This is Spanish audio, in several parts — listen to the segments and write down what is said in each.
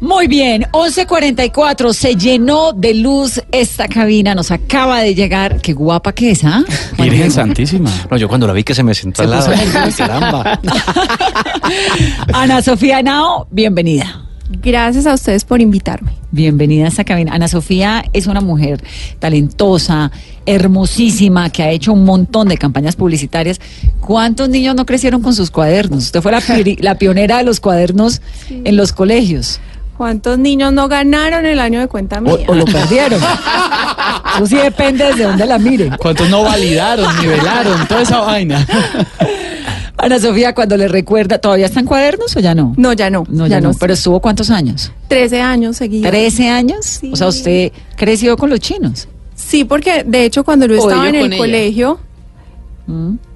Muy bien, 11.44, se llenó de luz esta cabina, nos acaba de llegar, qué guapa que es, ¿ah? Virgen Santísima. No, yo cuando la vi que se me sentó al lado. Caramba. Ana Sofía Nao, bienvenida. Gracias a ustedes por invitarme. Bienvenida a esta cabina. Ana Sofía es una mujer talentosa, hermosísima, que ha hecho un montón de campañas publicitarias. ¿Cuántos niños no crecieron con sus cuadernos? Usted fue la, la pionera de los cuadernos en los colegios. ¿Cuántos niños no ganaron el año de cuenta mía? O, o lo perdieron. Eso sí depende desde dónde la mire. ¿Cuántos no validaron, nivelaron, toda esa vaina? Ana Sofía, cuando le recuerda, ¿todavía está en cuadernos o ya no? No, ya no. No, ya, no. Pero estuvo cuántos años? 13 años seguidos. ¿13 años? Sí. O sea, usted creció con los chinos. Sí, porque de hecho cuando yo estaba en el ella. colegio,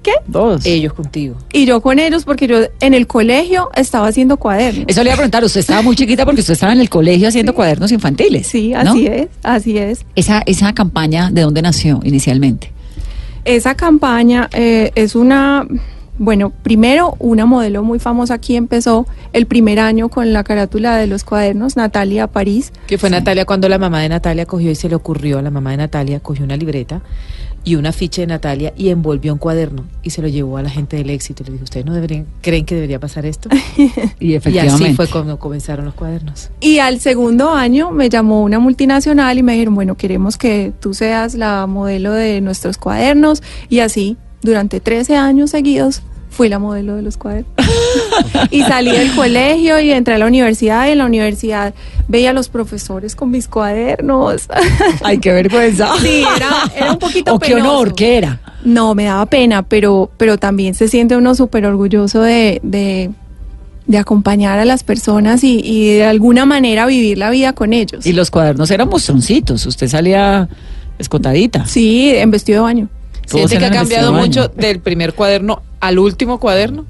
¿qué? Dos. Ellos contigo. Y yo con ellos porque yo en el colegio estaba haciendo cuadernos. Eso le iba a preguntar, usted estaba muy chiquita porque usted estaba en el colegio haciendo cuadernos infantiles. Sí, ¿no? así es, así es. Esa, esa campaña, ¿de dónde nació inicialmente? Esa campaña eh, es una, bueno, primero una modelo muy famosa aquí empezó el primer año con la carátula de los cuadernos, Natalia París. Que fue Natalia cuando la mamá de Natalia cogió y se le ocurrió, la mamá de Natalia cogió una libreta y una ficha de Natalia y envolvió un cuaderno y se lo llevó a la gente del éxito. Y le dijo, ¿ustedes no deberían, creen que debería pasar esto? Y y así fue como comenzaron los cuadernos. Y al segundo año me llamó una multinacional y me dijeron, bueno, queremos que tú seas la modelo de nuestros cuadernos. Y así, durante 13 años seguidos, fui la modelo de los cuadernos. y salí del colegio y entré a la universidad y en la universidad veía a los profesores con mis cuadernos. Ay, qué vergüenza. Sí, era, era un poquito O qué penoso. honor, ¿qué era? No, me daba pena, pero, pero también se siente uno súper orgulloso de, de, de acompañar a las personas y, y de alguna manera vivir la vida con ellos. Y los cuadernos eran monstruncitos, usted salía escotadita. Sí, en vestido de baño. ¿Siente que ha cambiado mucho del primer cuaderno al último cuaderno?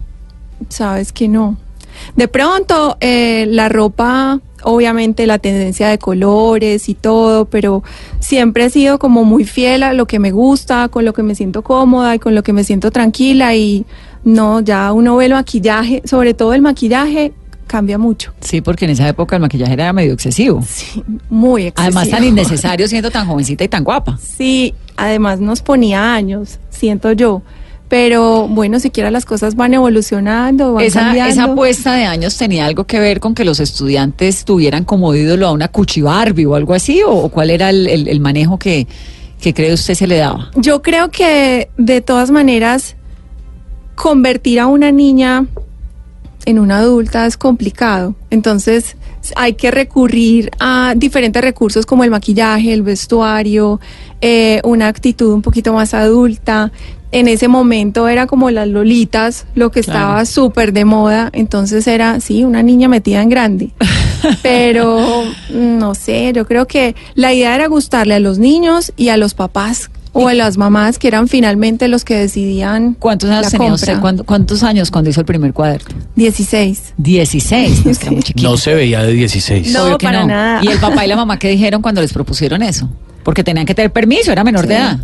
Sabes que no. De pronto, eh, la ropa, obviamente la tendencia de colores y todo, pero siempre he sido como muy fiel a lo que me gusta, con lo que me siento cómoda y con lo que me siento tranquila y no, ya uno ve el maquillaje, sobre todo el maquillaje, cambia mucho. Sí, porque en esa época el maquillaje era medio excesivo. Sí, muy excesivo. Además tan innecesario siendo tan jovencita y tan guapa. Sí, además nos ponía años, siento yo. Pero bueno, siquiera las cosas van evolucionando, van Esa, cambiando. esa apuesta de años tenía algo que ver con que los estudiantes tuvieran como ídolo a una Cuchi Barbie o algo así, o, o cuál era el, el- el manejo que, que cree usted se le daba. Yo creo que de todas maneras convertir a una niña en una adulta es complicado. Entonces hay que recurrir a diferentes recursos como el maquillaje, el vestuario, eh, una actitud un poquito más adulta. En ese momento era como las lolitas, lo que estaba Claro. súper de moda. Entonces era, sí, una niña metida en grande. Pero mm, no sé, yo creo que la idea era gustarle a los niños y a los papás o a las mamás que eran finalmente los que decidían ¿Cuántos años la tenía usted? ¿Cuándo- ¿Cuántos años cuando hizo el primer cuaderno? 16. 16, no Sí. No se veía de 16. No, Obvio que para nada. ¿Y el papá y la mamá qué dijeron cuando les propusieron eso? Porque tenían que tener permiso, era menor de edad.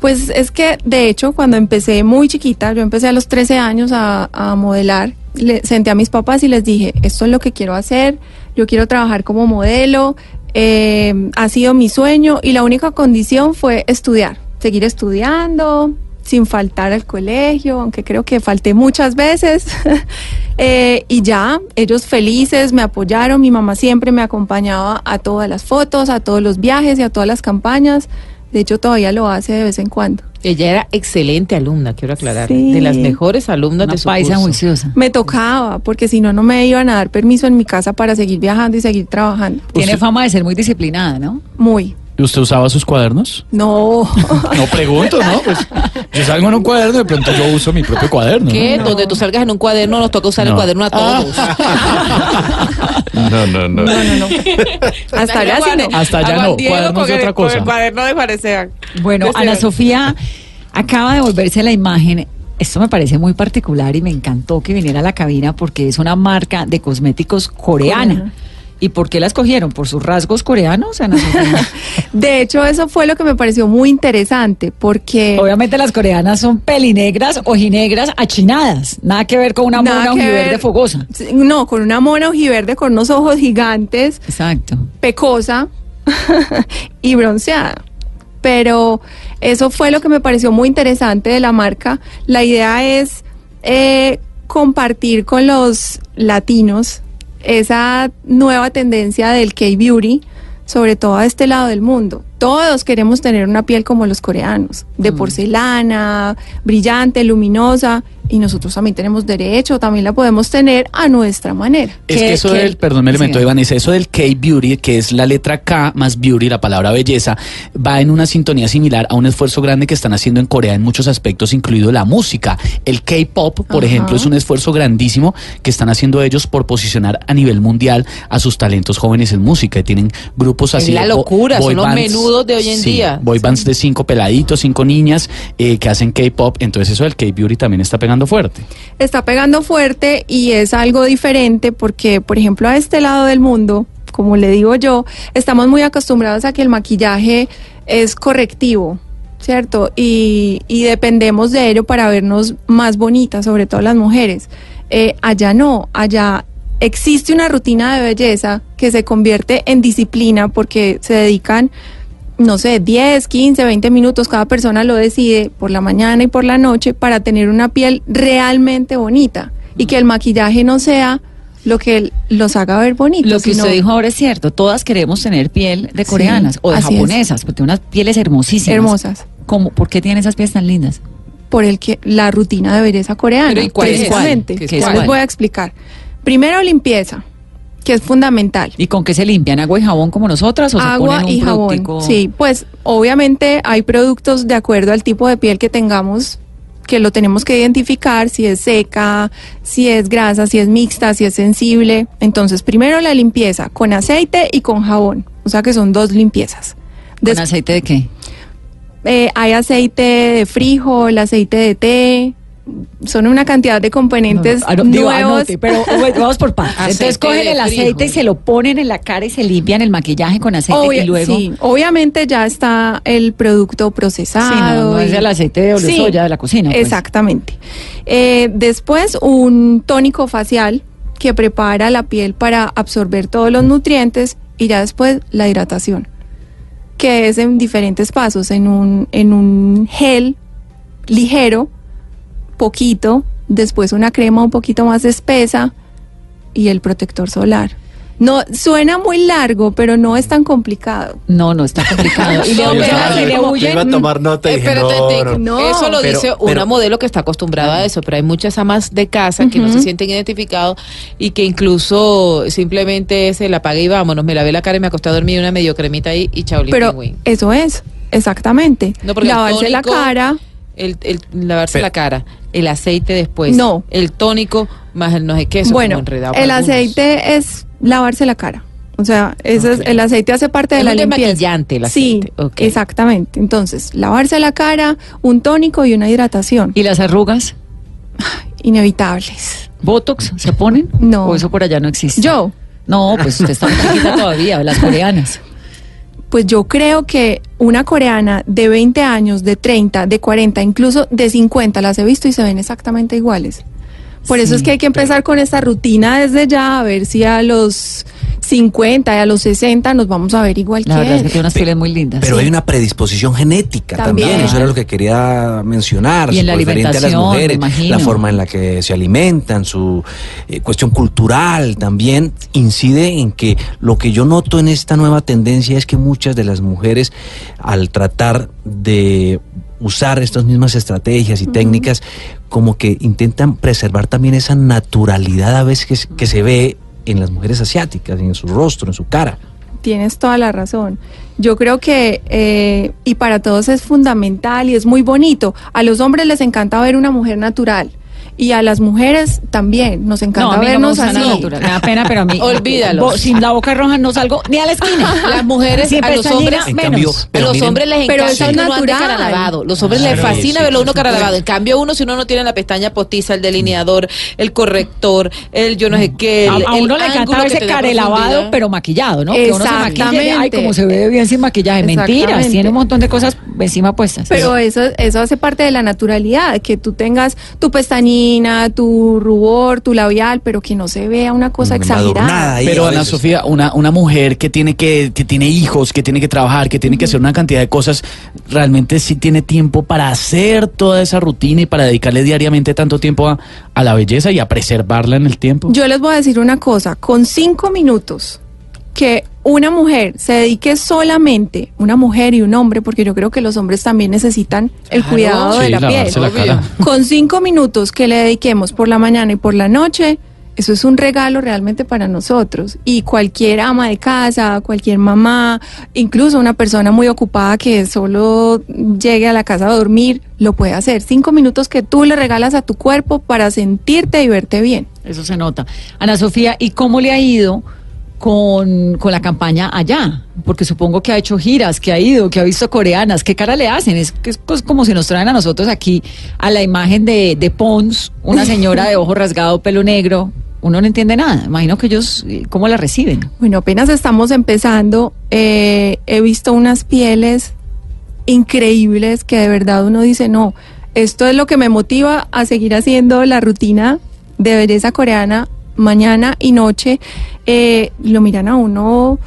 Pues es que, de hecho, cuando empecé muy chiquita, yo empecé a los 13 años a, modelar, le senté a mis papás y les dije, esto es lo que quiero hacer, yo quiero trabajar como modelo, eh, ha sido mi sueño y la única condición fue estudiar, seguir estudiando sin faltar al colegio, aunque creo que falté muchas veces. Eh, y ya, ellos felices, me apoyaron, mi mamá siempre me acompañaba a todas las fotos, a todos los viajes y a todas las campañas. De hecho, todavía lo hace de vez en cuando. Ella era excelente alumna, quiero aclarar. Sí. De las mejores alumnas Una de su paisa curso. juiciosa. Me tocaba, porque si no, no me iban a dar permiso en mi casa para seguir viajando y seguir trabajando. Tiene fama de ser muy disciplinada, ¿no? Muy. ¿Y usted usaba sus cuadernos? No. No pregunto, ¿no? Pues yo salgo en un cuaderno, de pronto yo uso mi propio cuaderno. ¿Qué? ¿no? Donde tú salgas en un cuaderno nos toca usar el No. cuaderno a todos. No, no, no. No, no, no. Hasta allá sí no. Hasta allá no, cuadernos de otra cosa. cuaderno de parecer. Bueno, Ana Sofía acaba de volverse la imagen. Esto me parece muy particular y me encantó que viniera a la cabina porque es una marca de cosméticos coreana. Coreana. ¿Y por qué la escogieron? ¿Por sus rasgos coreanos, Ana? De hecho, eso fue lo que me pareció muy interesante porque... Obviamente las coreanas son pelinegras, ojinegras, achinadas. Nada que ver con una Nada mona ojiverde ver. fogosa. No, con una mona ojiverde con unos ojos gigantes, Exacto. pecosa y bronceada. Pero eso fue lo que me pareció muy interesante de la marca. La idea es eh, compartir con los latinos esa nueva tendencia del K-Beauty, sobre todo a este lado del mundo. Todos queremos tener una piel como los coreanos, de porcelana, brillante, luminosa, y nosotros también tenemos derecho, también la podemos tener a nuestra manera. Es ¿Qué- que eso del, perdón, me elemento Sí. Iván, es eso del K-Beauty, que es la letra K más beauty, la palabra belleza, va en una sintonía similar a un esfuerzo grande que están haciendo en Corea en muchos aspectos, incluido la música. El K-Pop, por Ajá. ejemplo, es un esfuerzo grandísimo que están haciendo ellos por posicionar a nivel mundial a sus talentos jóvenes en música. Y tienen grupos Es así. la de bo- locura, boy son los bands, de hoy en sí, día. Boy bands de cinco peladitos, cinco niñas eh, que hacen K-Pop. Entonces eso del K-Beauty también está pegando fuerte. está pegando fuerte y es algo diferente porque, por ejemplo, a este lado del mundo, como le digo yo, estamos muy acostumbrados a que el maquillaje es correctivo, ¿cierto? Y, y dependemos de ello para vernos más bonitas, sobre todo las mujeres. Eh, allá no, allá existe una rutina de belleza que se convierte en disciplina porque se dedican no sé, 10, 15, 20 minutos, cada persona lo decide por la mañana y por la noche para tener una piel realmente bonita y que el maquillaje no sea lo que los haga ver bonitos. Lo que sino usted dijo ahora es cierto. Todas queremos tener piel de Sí, coreanas o de así es. japonesas, porque unas pieles hermosísimas. hermosas ¿Cómo? ¿Por qué tienen esas pieles tan lindas? por el que la rutina de belleza coreana. Pero, ¿y cuál es? ¿Qué es cuál? les voy a explicar. Primero limpieza, que es fundamental. ¿Y con qué se limpian? ¿Agua y jabón como nosotras o se agua ponen un y jabón. Sí, pues obviamente hay productos de acuerdo al tipo de piel que tengamos que lo tenemos que identificar si es seca, si es grasa, si es mixta, si es sensible. Entonces, primero la limpieza con aceite y con jabón. O sea que son dos limpiezas. ¿Con Des- aceite de qué? eh, hay aceite de frijol, aceite de té. Son una cantidad de componentes Ah, no, nuevos. anote, pero vamos por partes. Entonces cogen el aceite y se lo ponen en la cara y se limpian el maquillaje con aceite Obvia- y luego... sí, obviamente ya está el producto Sí, procesado. no, no es y- el aceite de Sí, de la cocina. pues. Exactamente. Eh, después, un tónico facial que prepara la piel para absorber todos los nutrientes y ya después la hidratación, que es en diferentes pasos, en un, en un gel ligero, poquito, después una crema un poquito más espesa y el protector solar. No, suena muy largo, pero no es tan complicado. No, no, está complicado. y le a tomar nota y dije, Espérate, no, Tic, no. no. Eso lo Pero- dice pero- una modelo que está acostumbrada a eso, pero hay muchas amas de casa que no se sienten identificados y que incluso simplemente se la apaga y vámonos, me lavé la cara y me acosté a dormir una medio cremita ahí y chao, Pero eso es, exactamente. No, Lavarse la tónico- cara. El, el lavarse Pero- la cara, el aceite después, No. el tónico más el no sé qué, eso bueno, como enredado el algunos. aceite es lavarse la cara. O sea, eso es- el aceite hace parte de Es la limpieza. desmaquillante el aceite, Sí, exactamente. Entonces, lavarse la cara, un tónico y una hidratación. ¿Y las arrugas? Inevitables. ¿Botox se ponen? No. ¿O eso por allá no existe? Yo, No, pues usted está muy chiquita todavía, las coreanas. Pues yo creo que una coreana de 20 años, de 30, de 40, incluso de 50, las he visto y se ven exactamente iguales. Por eso es que hay que empezar con esta rutina desde ya, a ver si a los 50 y a los 60 nos vamos a ver igual La que verdad es que tiene unas pieles muy lindas. Pero Sí. hay una predisposición genética también. También. eso era lo que quería mencionar. Y en la referente a las mujeres, la forma en la que se alimentan, su eh, cuestión cultural también incide en que lo que yo noto en esta nueva tendencia es que muchas de las mujeres al tratar de usar estas mismas estrategias y técnicas como que intentan preservar también esa naturalidad a veces que se ve en las mujeres asiáticas, en su rostro, en su cara. tienes toda la razón. Yo creo que, eh, y para todos es fundamental y es muy bonito. A los hombres les encanta ver una mujer natural. Y a las mujeres también, nos encanta no me vernos gusta así. nada natural. Me da pena, pero a mí. Olvídalo. sin la boca roja no salgo ni a la esquina. Las mujeres, a los hombres, En menos. cambio, pero los miren- hombres les Pero encanta eso es que uno ande natural. Los hombres les fascina sí, verlo uno cara lavado. En cambio, uno, si uno no tiene la pestaña postiza, el delineador, el corrector, el yo no sé qué. A, el- a uno el le encanta verse lavado, pero maquillado, ¿no? Que uno se maquille. Ay, Exactamente. como se ve bien sin maquillaje. Mentiras, tiene un montón de cosas encima puestas. Pero eso, eso hace parte de la naturalidad, que tú tengas tu pestañina, tu rubor, tu labial, pero que no se vea una cosa Embadurnada exagerada. ahí Pero a Ana. Sofía, una, una mujer que tiene que, que tiene hijos, que tiene que trabajar, que tiene que hacer una cantidad de cosas, realmente sí tiene tiempo para hacer toda esa rutina y para dedicarle diariamente tanto tiempo a, a la belleza y a preservarla en el tiempo. Yo les voy a decir una cosa, con cinco minutos que una mujer se dedique solamente, una mujer y un hombre, porque yo creo que los hombres también necesitan el Claro. cuidado de Sí, la piel. la. Con cinco minutos que le dediquemos por la mañana y por la noche, eso es un regalo realmente para nosotros. Y cualquier ama de casa, cualquier mamá, incluso una persona muy ocupada que solo llegue a la casa a dormir, lo puede hacer. Cinco minutos que tú le regalas a tu cuerpo para sentirte y verte bien. Eso se nota. Ana Sofía, ¿y cómo le ha ido con, con la campaña allá? Porque supongo que ha hecho giras, que ha ido, que ha visto coreanas. ¿Qué cara le hacen? Es, es pues como si nos traen a nosotros aquí a la imagen de, de Pons, una señora de ojo rasgado, pelo negro. Uno no entiende nada. Imagino que ellos, eh, ¿cómo la reciben? Bueno, apenas estamos empezando. eh, he visto unas pieles increíbles que de verdad uno dice, no, esto es lo que me motiva a seguir haciendo la rutina de belleza coreana mañana y noche. Eh, lo miran a uno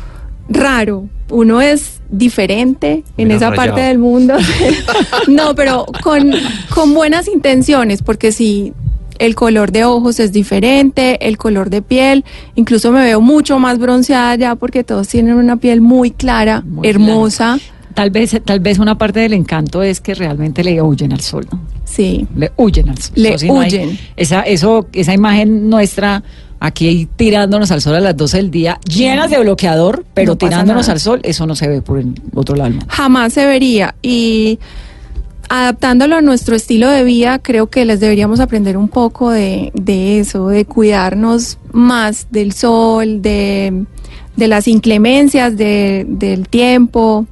raro. Uno es diferente en Mira, esa rayado. parte del mundo. no, pero con, con buenas intenciones, porque si el color de ojos es diferente, el color de piel, incluso me veo mucho más bronceada ya porque todos tienen una piel muy clara, Muy hermosa. Tal vez, tal vez una parte del encanto es que realmente le huyen al sol, ¿no? Sí. Le huyen al sol. Le Eso sí, no hay- huyen. esa, eso, esa imagen nuestra aquí tirándonos al sol a las 12 del día, llenas de bloqueador, pero No tirándonos al sol, eso no se ve por el otro lado. Jamás se vería. Y adaptándolo a nuestro estilo de vida, creo que les deberíamos aprender un poco de, de eso, de cuidarnos más del sol, de, de las inclemencias de- del tiempo.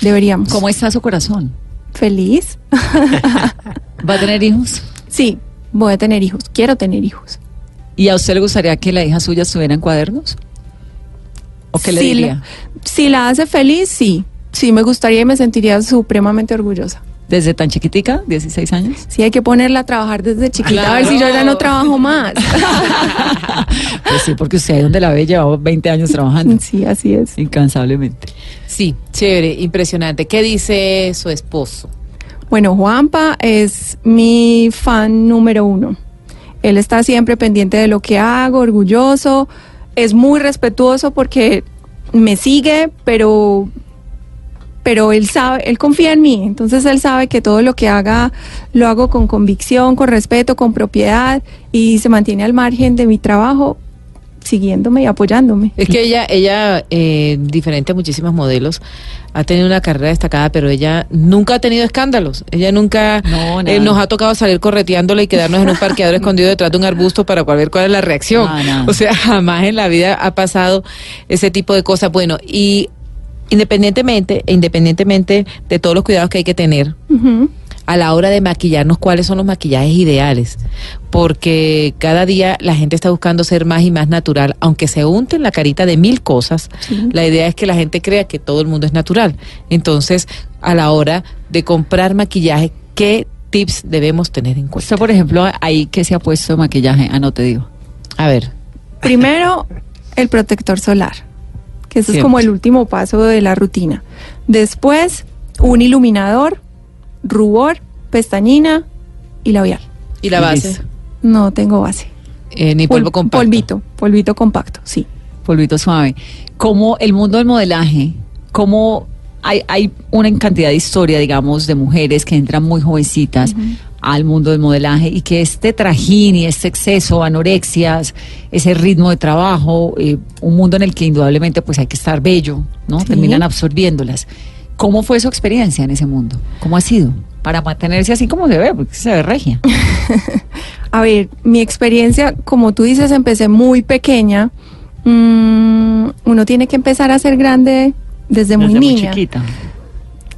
Deberíamos. ¿Cómo está su corazón? ¿Feliz? ¿Va a tener hijos? Sí, voy a tener hijos. Quiero tener hijos. ¿Y a usted le gustaría que la hija suya estuviera en cuadernos? ¿O qué le Si diría? la- si la hace feliz, sí. Sí, me gustaría y me sentiría supremamente orgullosa. ¿Desde tan chiquitica, 16 años? Sí, hay que ponerla a trabajar desde chiquita, a ver si yo ya no trabajo más. Pues sí, porque usted ahí donde la ve llevaba 20 años trabajando. sí, así es. Incansablemente. Sí, chévere, impresionante. ¿Qué dice su esposo? Bueno, Juanpa es mi fan número uno. Él está siempre pendiente de lo que hago, orgulloso, es muy respetuoso porque me sigue, pero pero él sabe, él confía en mí, entonces él sabe que todo lo que haga lo hago con convicción, con respeto, con propiedad y se mantiene al margen de mi trabajo, siguiéndome y apoyándome. Es que ella, ella, eh, diferente a muchísimos modelos, ha tenido una carrera destacada, pero ella nunca ha tenido escándalos. Ella nunca No, eh, nos ha tocado salir correteándola y quedarnos en un parqueador escondido detrás de un arbusto para ver cuál es la reacción. No. O sea, jamás en la vida ha pasado ese tipo de cosas. Bueno, y independientemente, e independientemente de todos los cuidados que hay que tener, a la hora de maquillarnos cuáles son los maquillajes ideales, porque cada día la gente está buscando ser más y más natural, aunque se unten la carita de mil cosas, la idea es que la gente crea que todo el mundo es natural. Entonces, a la hora de comprar maquillaje, ¿qué tips debemos tener en cuenta? Usted, por ejemplo, ahí que se ha puesto maquillaje, ah, no te digo. A ver, Primero, el protector solar, que ese es como el último paso de la rutina. Después, un iluminador, rubor, pestañina y labial. ¿y la base? listo. No tengo base. Eh, ni polvo Pol- compacto. Polvito, polvito compacto, sí. polvito suave. Como el mundo del modelaje, como hay, hay una cantidad de historia, digamos, de mujeres que entran muy jovencitas al mundo del modelaje y que este trajín y este exceso, anorexias, ese ritmo de trabajo, eh, un mundo en el que indudablemente pues hay que estar bello, ¿no? Sí. Terminan absorbiéndolas. ¿Cómo fue su experiencia en ese mundo? ¿Cómo ha sido? Para mantenerse así como se ve, porque se ve regia. A ver, mi experiencia, como tú dices, empecé muy pequeña. Mm, uno tiene que empezar a ser grande desde, muy Desde niña. chiquita.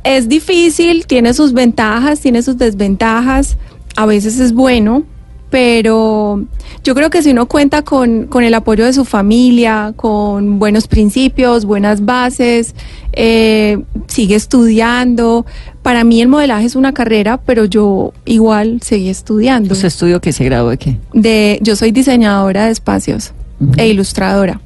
Es difícil, tiene sus ventajas, tiene sus desventajas, a veces es bueno, pero yo creo que si uno cuenta con, con el apoyo de su familia, con buenos principios, buenas bases, eh, sigue estudiando. Para mí el modelaje es una carrera, pero yo igual seguí estudiando. ¿Usted estudió que se graduó de qué? De, yo soy diseñadora de espacios e ilustradora.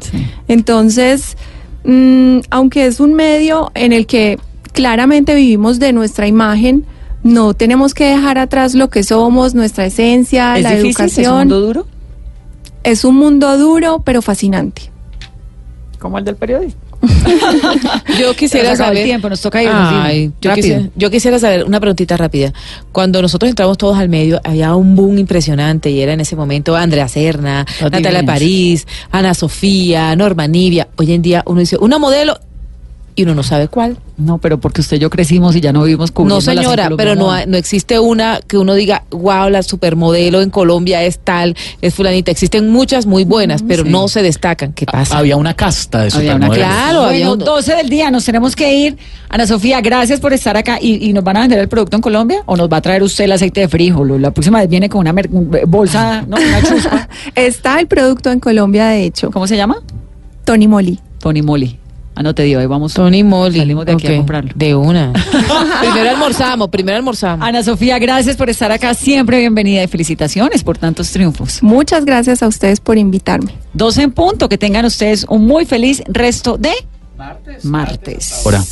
Sí. Entonces, mm, aunque es un medio en el que claramente vivimos de nuestra imagen, no tenemos que dejar atrás lo que somos, nuestra esencia, ¿Es la difícil? ¿Es un educación. mundo duro? Es un mundo duro, pero fascinante. Como el del periodismo. Yo quisiera el saber. tiempo, nos toca irnos, Ay, yo, rápido. quisiera, yo quisiera saber una preguntita rápida. Cuando nosotros entramos todos al medio, había un boom impresionante y era en ese momento Andrea Serna, Natalia. París, Ana Sofía, Norma Nivia. Hoy en día uno dice una modelo y uno no sabe cuál. No, pero porque usted y yo crecimos y ya no vivimos cubriendo No, señora, pero no, hay- no existe una que uno diga, wow, la supermodelo en Colombia es tal, es fulanita. Existen muchas muy buenas, pero sí. no se destacan. ¿Qué pasa? Había una casta de Había una supermodelos. Claro, Bueno, había un- 12 del día, nos tenemos que ir. Ana Sofía, gracias por estar acá. ¿Y, y nos van a vender el producto en Colombia? ¿O nos va a traer usted el aceite de frijol? La próxima vez viene con una mer- bolsa, ¿no? Una chuspa. Está el producto en Colombia, de hecho, ¿Cómo se llama? Tony Moly. Tony Moly. Ah, no te digo, ahí vamos. Tony Moly. Salimos de aquí a comprarlo. De una. primero almorzamos, primero almorzamos. Ana Sofía, gracias por estar acá. Siempre bienvenida y felicitaciones por tantos triunfos. Muchas gracias a ustedes por invitarme. 12 en punto. Que tengan ustedes un muy feliz resto de martes. Ahora.